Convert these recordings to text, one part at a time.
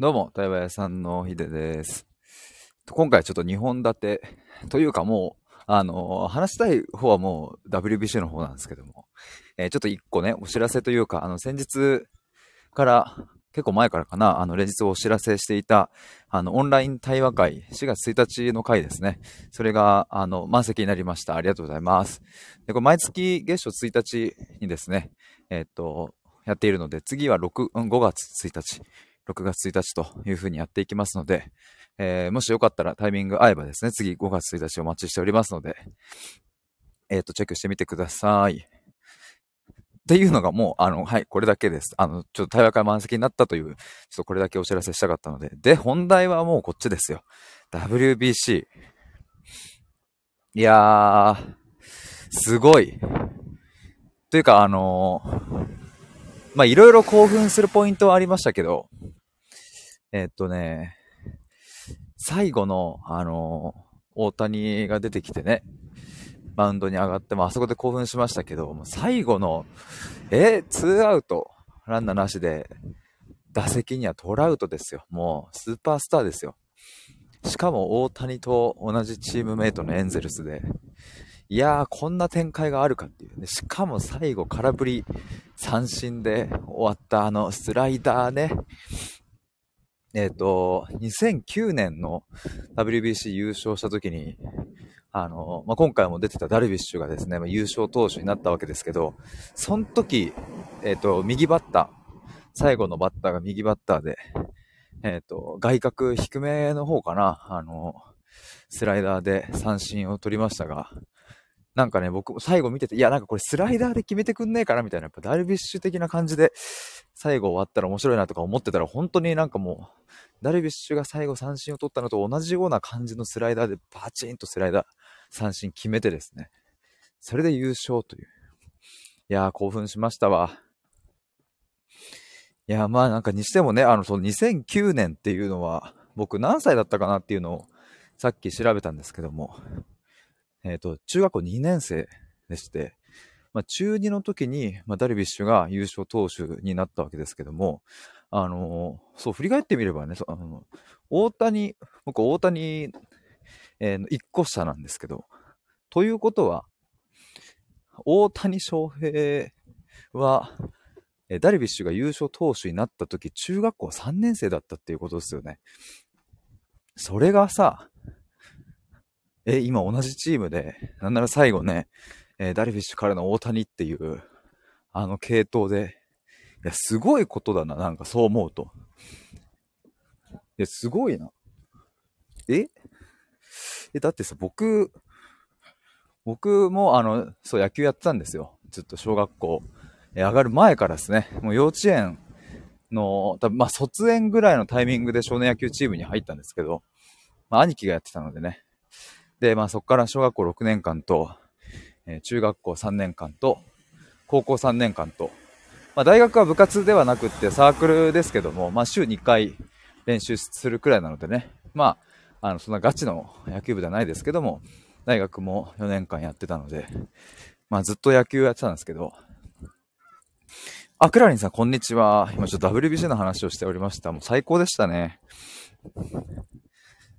どうも、対話屋さんのひでです。今回ちょっと2本立て、というかもう、あの、話したい方はもう WBC の方なんですけども、えーちょっと1個ね、お知らせというか、あの、先日から、結構前からかな、あの、連日お知らせしていた、あの、オンライン対話会、4月1日の回ですね。それが、あの、満席になりました。ありがとうございます。で、これ毎月月初1日にですね、えーっと、やっているので、次は6、5月1日。6月1日というふうにやっていきますので、えーもしよかったらタイミング合えばですね、次5月1日お待ちしておりますので、えっ、と、チェックしてみてください。っていうのがもう、あの、はい、これだけです。あの、ちょっと対話会満席になったという、ちょっとこれだけお知らせしたかったので。で、本題はもうこっちですよ。WBC。いやー、すごい。というか、あのーま、いろいろ興奮するポイントはありましたけど、えっとね、最後の、あの、大谷が出てきてね、マウンドに上がって、まあ、あそこで興奮しましたけど、もう最後の、え、ツーアウト、ランナーなしで、打席にはトラウトですよ。もう、スーパースターですよ。しかも、大谷と同じチームメイトのエンゼルスで、いやー、こんな展開があるかっていうね。しかも最後、空振り三振で終わったあのスライダーね。えっ、と、2009年の WBC 優勝した時に、あの、まあ、今回も出てたダルビッシュがですね、まあ優勝投手になったわけですけど、その時、えっ、と、右バッター、最後のバッターが右バッターで、えっ、と、外角低めの方かな、あの、スライダーで三振を取りましたが、なんかね、僕も、最後見てて、いや、なんかこれスライダーで決めてくんねえかなみたいな、やっぱダルビッシュ的な感じで、最後終わったら面白いなとか思ってたら、本当になんかもう、ダルビッシュが最後三振を取ったのと同じような感じのスライダーで、バチンとスライダー、三振決めてですね。それで優勝という。いやー、興奮しましたわ。いやー、まあなんかにしてもね、あの、その2009年っていうのは、僕何歳だったかなっていうのを、さっき調べたんですけども、えっ、と、中学校2年生でして、まあ、中2の時に、まあ、ダルビッシュが優勝投手になったわけですけども、あのーそう、振り返ってみればね、あの大谷、僕、大谷、えー、1個下なんですけど、ということは、大谷翔平は、えダルビッシュが優勝投手になった時、中学校3年生だったっていうことですよね。それがさ、え、今同じチームで、なんなら最後ね、えーダルビッシュからの大谷っていう、あの系統で、いや、すごいことだな、なんかそう思うと。いや、すごいな。え？え、だってさ、僕、僕もあの、そう野球やってたんですよ。ずっと小学校、えー上がる前からですね、もう幼稚園の、多分まあ卒園ぐらいのタイミングで少年野球チームに入ったんですけど、まあ兄貴がやってたのでね、で、まあそこから小学校6年間と、え中学校3年間と、高校3年間と、まあ大学は部活ではなくってサークルですけども、まあ週2回練習するくらいなのでね、まあ、あの、そんなガチの野球部ではないですけども、大学も4年間やってたので、まあずっと野球やってたんですけど、あ、クラリンさん、こんにちは。今ちょっと WBC の話をしておりました。もう最高でしたね。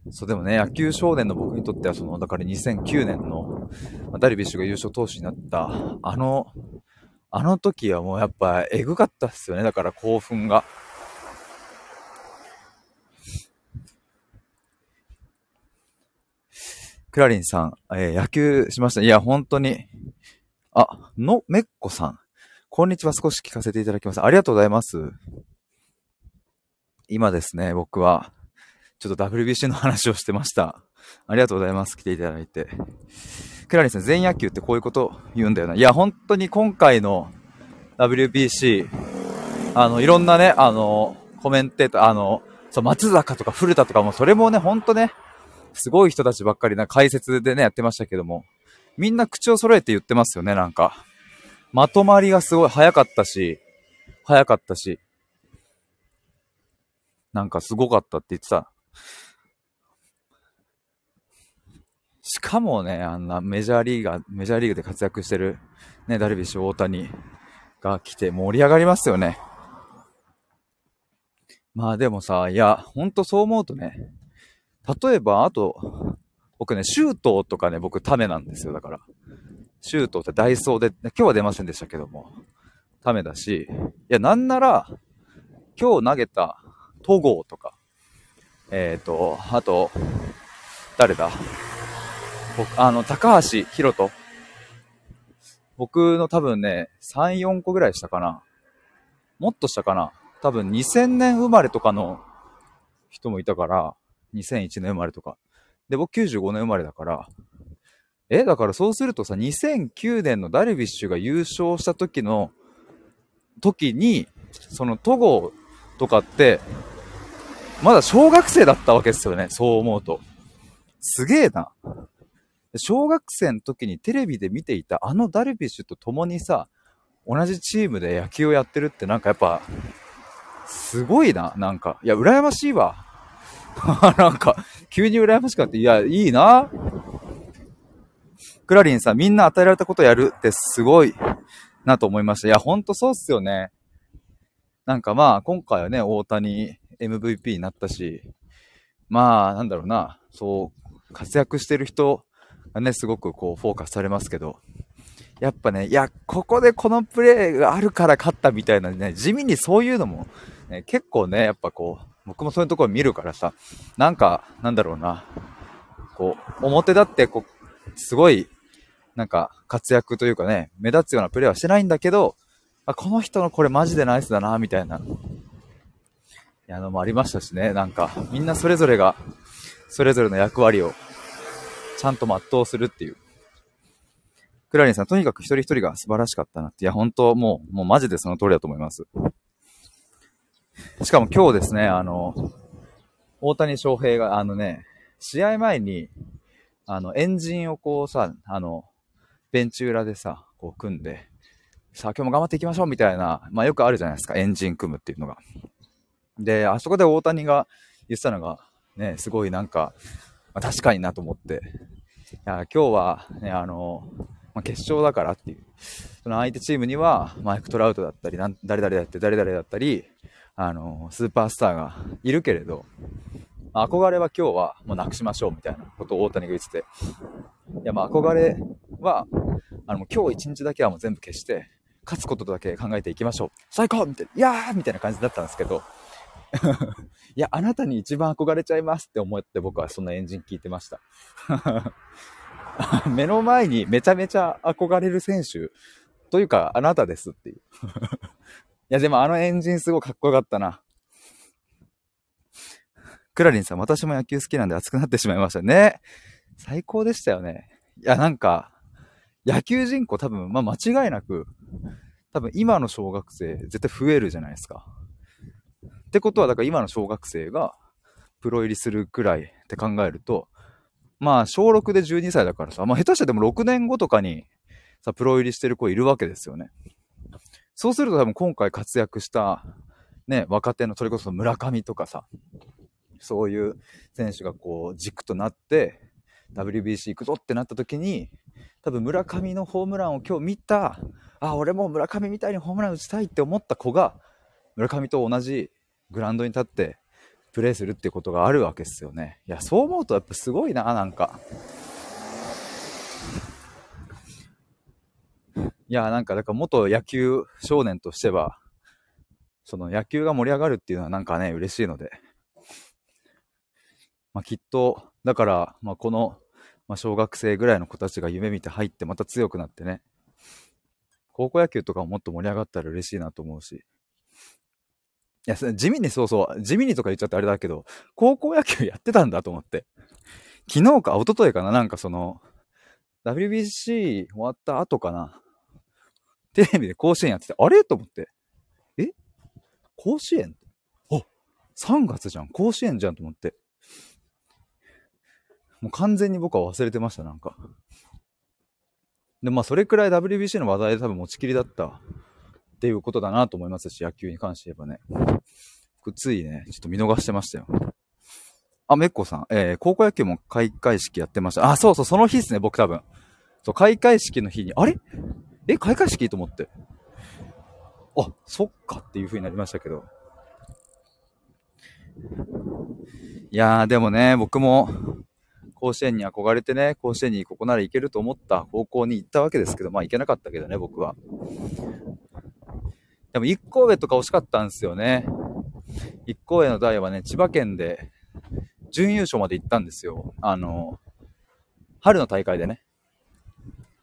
そう、でもね、野球少年の僕にとっては、その、だから2009年の、まあダルビッシュが優勝投手になった、あの、あの時はもうやっぱ、エグかったっすよね。だから興奮が。クラリンさん、えー野球しました。いや、本当に。あ、のめっこさん。こんにちは。少し聞かせていただきます。ありがとうございます。今ですね、僕は、ちょっと WBC の話をしてました。ありがとうございます。来ていただいて。クラリンさん、全野球ってこういうこと言うんだよな。いや、本当に今回の WBC、あの、いろんなね、あの、コメンテーター、あの、そう、松坂とか古田とかも、それもね、ほんとね、すごい人たちばっかりな解説でね、やってましたけども、みんな口を揃えて言ってますよね、なんか。まとまりがすごい早かったし、早かったし、なんかすごかったって言ってた。しかもね、あんなメジャーリーガー、メジャーリーグで活躍してる、ね、ダルビッシュ、大谷が来て盛り上がりますよね。まあでもさ、いや、ほんとそう思うとね、例えば、あと、僕ね、シュートとかね、僕ためなんですよ、だから。シュートってダイソーで、今日は出ませんでしたけども、ためだし、いや、なんなら、今日投げた戸郷とか、えっ、ー、と、あと、誰だ？僕、あの、高橋宏斗。僕の多分ね、3、4個ぐらいしたかな。もっとしたかな。多分2000年生まれとかの人もいたから、2001年生まれとか。で、僕95年生まれだから、え、だからそうするとさ、2009年のダルビッシュが優勝した時の、時に、その戸郷とかって、まだ小学生だったわけですよね、そう思うと。すげえな。小学生の時にテレビで見ていたあのダルビッシュと共にさ、同じチームで野球をやってるってなんかやっぱ、すごいな、なんか。いや、羨ましいわ。なんか、急に羨ましかった。いや、いいな。クラリンさん、みんな与えられたことやるってすごいなと思いました。いや、ほんとそうっすよね。なんかまあ、今回はね、大谷 MVP になったし、まあ、なんだろうな、そう、活躍してる人がね、すごくこう、フォーカスされますけど、やっぱね、いや、ここでこのプレーがあるから勝ったみたいなね、地味にそういうのも、ね、結構ね、やっぱこう、僕もそういうところ見るからさ、なんか、なんだろうな、こう、表立ってこう、すごい、なんか、活躍というかね、目立つようなプレーはしてないんだけど、あ、この人のこれマジでナイスだな、みたいな、や、のもありましたしね、なんか、みんなそれぞれが、それぞれの役割を、ちゃんと全うするっていう。クラリンさん、とにかく一人一人が素晴らしかったなって。いや、本当もう、もうマジでその通りだと思います。しかも今日ですね、あの、大谷翔平が、あのね、試合前に、あの、エンジンをこうさ、あの、ベンチ裏でさ、こう組んで、さあ今日も頑張っていきましょうみたいな、まあよくあるじゃないですか、エンジン組むっていうのが。で、あそこで大谷が言ってたのが、ね、すごいなんか、まあ、確かになと思って、いや、今日はね、あの、まあ、決勝だからっていう、その相手チームには、マイク・トラウトだったり、誰々だって誰々だったり、あの、スーパースターがいるけれど、憧れは今日はもうなくしましょうみたいなことを大谷が言ってて、いや、まあ憧れは、あの、今日一日だけはもう全部消して、勝つことだけ考えていきましょう。最高みたいな、いやーみたいな感じだったんですけど、いや、あなたに一番憧れちゃいますって思って僕はそんなエンジン聞いてました。目の前にめちゃめちゃ憧れる選手というか、あなたですっていう。いや、でもあのエンジンすごいかっこよかったな。クラリンさん、私も野球好きなんで熱くなってしまいましたね。最高でしたよね。いや、なんか、野球人口多分、まあ間違いなく、多分今の小学生絶対増えるじゃないですか。ってことは、だから今の小学生がプロ入りするくらいって考えると、まあ小6で12歳だからさ、まあ下手したらでも6年後とかにさ、プロ入りしてる子いるわけですよね。そうすると多分今回活躍した、ね、若手のそれこそ村上とかさ、そういう選手がこう軸となって WBC 行くぞってなった時に多分村上のホームランを今日見たあ俺も村上みたいにホームラン打ちたいって思った子が村上と同じグラウンドに立ってプレーするってことがあるわけですよね。いやそう思うとやっぱすごいななんか。いやなんかだから元野球少年としてはその野球が盛り上がるっていうのはなんかね嬉しいので。まあ、きっと、だから、まあ、この、まあ、小学生ぐらいの子たちが夢見て入ってまた強くなってね、高校野球とかももっと盛り上がったら嬉しいなと思うし。いや、地味にそうそう、地味にとか言っちゃってあれだけど、高校野球やってたんだと思って。昨日か、一昨日かな、なんかその、WBC 終わった後かな。テレビで甲子園やってて、あれ？と思って。え？甲子園？あ !3 月じゃん甲子園じゃんと思って。もう完全に僕は忘れてました、なんか。で、まあ、それくらい WBC の話題で多分持ちきりだったっていうことだなと思いますし、野球に関して言えばね。僕、ついね、ちょっと見逃してましたよ。あ、めっこさん、えー、高校野球も開会式やってました。あ、そうそう、その日ですね、僕多分。そう、開会式の日に、あれ？え、開会式と思って。あ、そっかっていう風になりましたけど。いやー、でもね、僕も、甲子園に憧れてね、甲子園にここなら行けると思った方向に行ったわけですけど、まあ行けなかったけどね、僕は。でも一校上とか惜しかったんですよね。一校上の代はね、千葉県で準優勝まで行ったんですよ。あの、春の大会でね。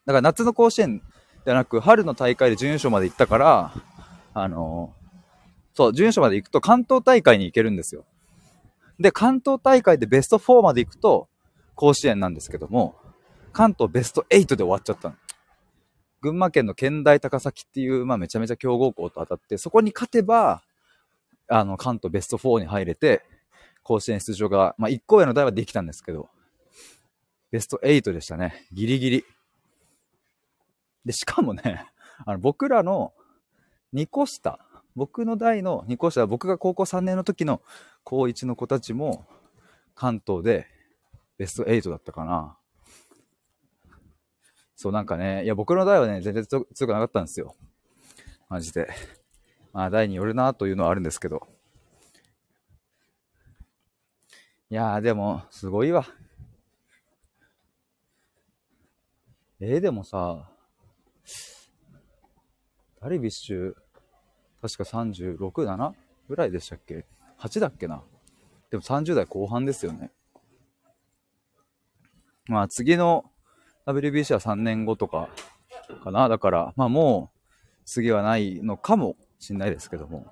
だから夏の甲子園じゃなく、春の大会で準優勝まで行ったから、あの、そう、準優勝まで行くと関東大会に行けるんですよ。で、関東大会でベスト4まで行くと、甲子園なんですけども、関東ベスト8で終わっちゃったの。群馬県の県大高崎っていう、まあめちゃめちゃ強豪校と当たって、そこに勝てば、あの、関東ベスト4に入れて、甲子園出場が、まあ1校への代はできたんですけど、ベスト8でしたね。ギリギリ。で、しかもね、あの、僕らの2個下、僕の代の2個下、僕が高校3年の時の高1の子たちも、関東でベスト8だったかな。そう、なんかね、いや、僕の代はね、全然強くなかったんですよ。マジで。まあ、代によるなというのはあるんですけど。いやー、でも、すごいわ。えー、でもさ、ダルビッシュ、確か36、7ぐらいでしたっけ ?8 だっけな？でも30代後半ですよね。まあ次の WBC は3年後とかかな。だから、まあもう次はないのかもしんないですけども。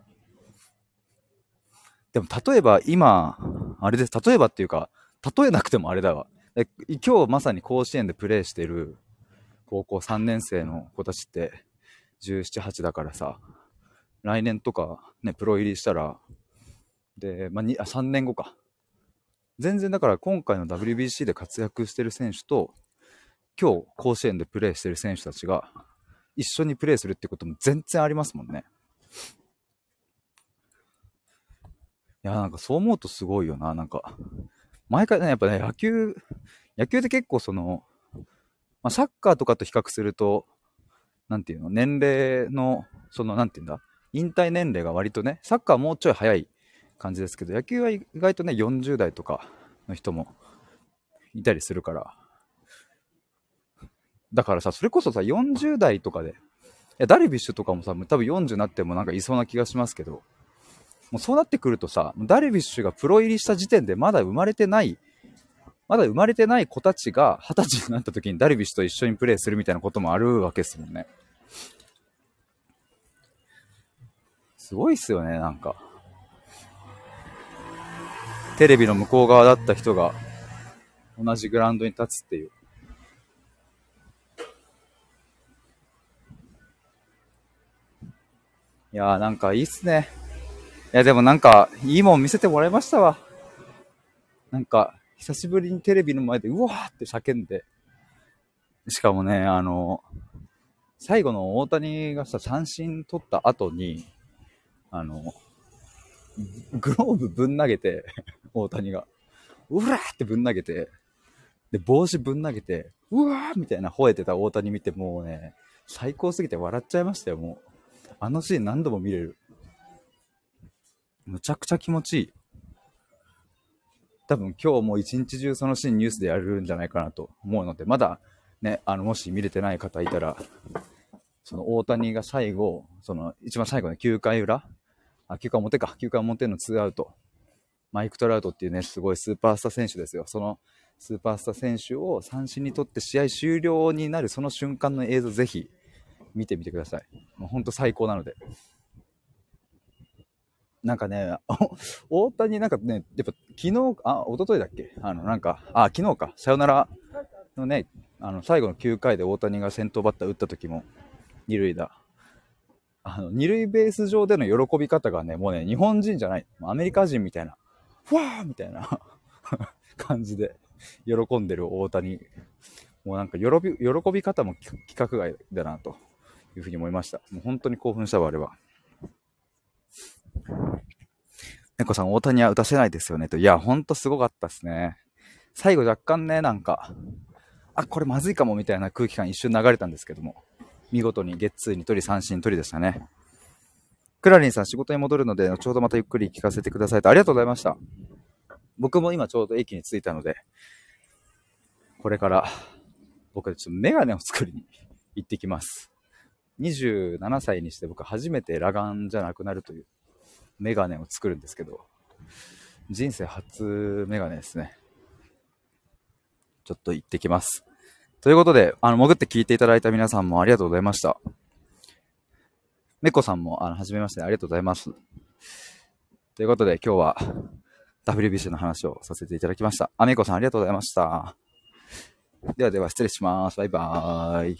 でも例えば今、あれです。例えばっていうか、例えなくてもあれだわ。今日まさに甲子園でプレーしてる高校3年生の子たちって、17、8だからさ、来年とかね、プロ入りしたら、で、まあ、あ3年後か。全然だから今回の WBC で活躍してる選手と、今日甲子園でプレーしてる選手たちが一緒にプレーするってことも全然ありますもんね。いや、なんかそう思うとすごいよな。なんか、毎回ね、やっぱね、野球、野球って結構その、まあ、サッカーとかと比較すると、なんていうの、年齢の、その、なんていうんだ、引退年齢が割とね、サッカーもうちょい早い感じですけど、野球は意外とね、40代とかの人もいたりするから。だからさ、それこそさ、40代とかで、いや、ダルビッシュとかもさ、多分40になってもなんかいそうな気がしますけど、もうそうなってくるとさ、ダルビッシュがプロ入りした時点でまだ生まれてないまだ生まれてない子たちが二十歳になった時にダルビッシュと一緒にプレーするみたいなこともあるわけですもんね。すごいっすよね、なんか。テレビの向こう側だった人が同じグラウンドに立つっていう。いやーなんかいいっすね。いやでもなんかいいもん見せてもらいましたわ。なんか久しぶりにテレビの前でうわーって叫んで、しかもね、あの、最後の大谷がさ、三振取った後に、あの、グローブぶん投げて、大谷が、うわーってぶん投げて、で、帽子ぶん投げて、うわーみたいな吠えてた大谷見て、もうね、最高すぎて笑っちゃいましたよ、もう。あのシーン何度も見れる。むちゃくちゃ気持ちいい。多分今日も一日中そのシーンニュースでやるんじゃないかなと思うので、まだね、あの、もし見れてない方いたら、その大谷が最後、その一番最後の9回裏、あ、9回表か、9回表の2アウト、マイク・トラウトっていうね、すごいスーパースター選手ですよ。そのスーパースター選手を三振にとって試合終了になるその瞬間の映像ぜひ見てみてください。もうほんと最高なので。なんかね、大谷なんかね、やっぱ昨日、あ、一昨日だっけ？あの、なんか、あ、昨日か、さよならのね、あの、最後の9回で大谷が先頭バッター打った時も、二塁打。あの、二塁ベース上での喜び方がね、もうね、日本人じゃない。アメリカ人みたいな、ふわーみたいな 感じで喜んでる大谷。もうなんか喜び、喜び方も規格外だな、というふうに思いました。もう本当に興奮したわ、あれは。猫さん、大谷は打たせないですよねと。いや、ほんとすごかったっすね。最後若干ね、なんか、あ、これまずいかもみたいな空気感一瞬流れたんですけども、見事にゲッツーに取り三振取りでしたね。クラリンさん仕事に戻るので、後ほどまたゆっくり聞かせてくださいと。ありがとうございました。僕も今ちょうど駅に着いたので、これから僕ちょっとメガネを作りに行ってきます。27歳にして僕初めて裸眼じゃなくなるというメガネを作るんですけど、人生初メガネですね。ちょっと行ってきます。ということで、あの、潜って聞いていただいた皆さんもありがとうございました。めこさんも、あの、はじめまして、ありがとうございます。ということで、今日は WBC の話をさせていただきました。あめこさん、ありがとうございました。ではでは、失礼します。バイバーイ。